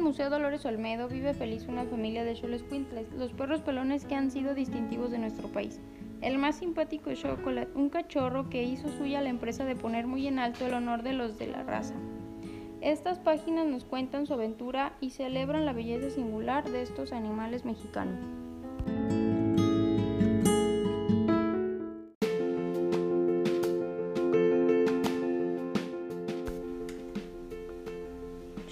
Museo Dolores Olmedo vive feliz una familia de Xolescuintles, los perros pelones que han sido distintivos de nuestro país. El más simpático es Chocolate, un cachorro que hizo suya la empresa de poner muy en alto el honor de los de la raza. Estas páginas nos cuentan su aventura y celebran la belleza singular de estos animales mexicanos.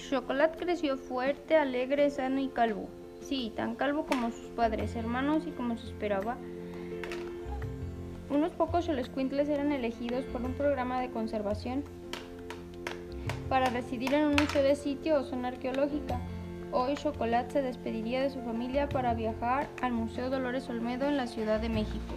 Chocolate creció fuerte, alegre, sano y calvo. Sí, tan calvo como sus padres, hermanos y como se esperaba. Unos pocos Xolescuintles eran elegidos por un programa de conservación para residir en un museo de sitio o zona arqueológica. Hoy Chocolate se despediría de su familia para viajar al Museo Dolores Olmedo en la Ciudad de México.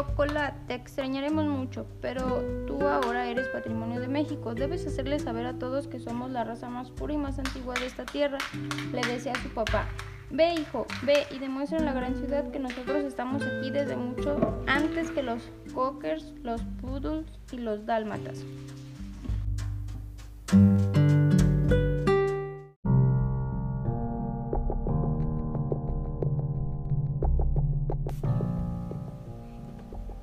Chocolate, te extrañaremos mucho, pero tú ahora eres patrimonio de México. Debes hacerle saber a todos que somos la raza más pura y más antigua de esta tierra, le decía su papá. Ve, hijo, ve y demuestra en la gran ciudad que nosotros estamos aquí desde mucho antes que los cockers, los poodles y los dálmatas.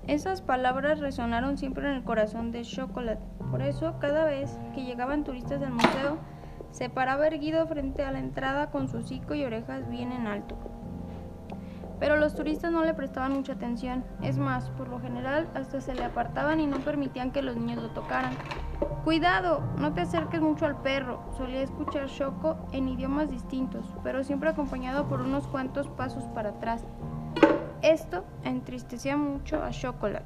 Esas palabras resonaron siempre en el corazón de Chocolate. Por eso, cada vez que llegaban turistas al museo, se paraba erguido frente a la entrada con su hocico y orejas bien en alto. Pero los turistas no le prestaban mucha atención. Es más, por lo general, hasta se le apartaban y no permitían que los niños lo tocaran. Cuidado, no te acerques mucho al perro, solía escuchar Choco en idiomas distintos, pero siempre acompañado por unos cuantos pasos para atrás. Esto entristecía mucho a Chocolate.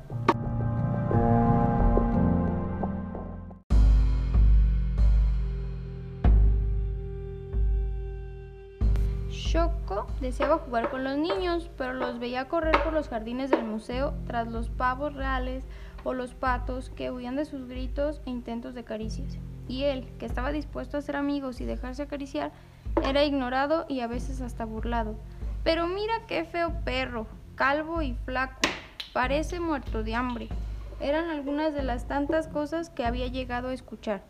Choco deseaba jugar con los niños, pero los veía correr por los jardines del museo tras los pavos reales o los patos que huían de sus gritos e intentos de caricias. Y él, que estaba dispuesto a ser amigos y dejarse acariciar, era ignorado y a veces hasta burlado. Pero mira qué feo perro, calvo y flaco, parece muerto de hambre. Eran algunas de las tantas cosas que había llegado a escuchar.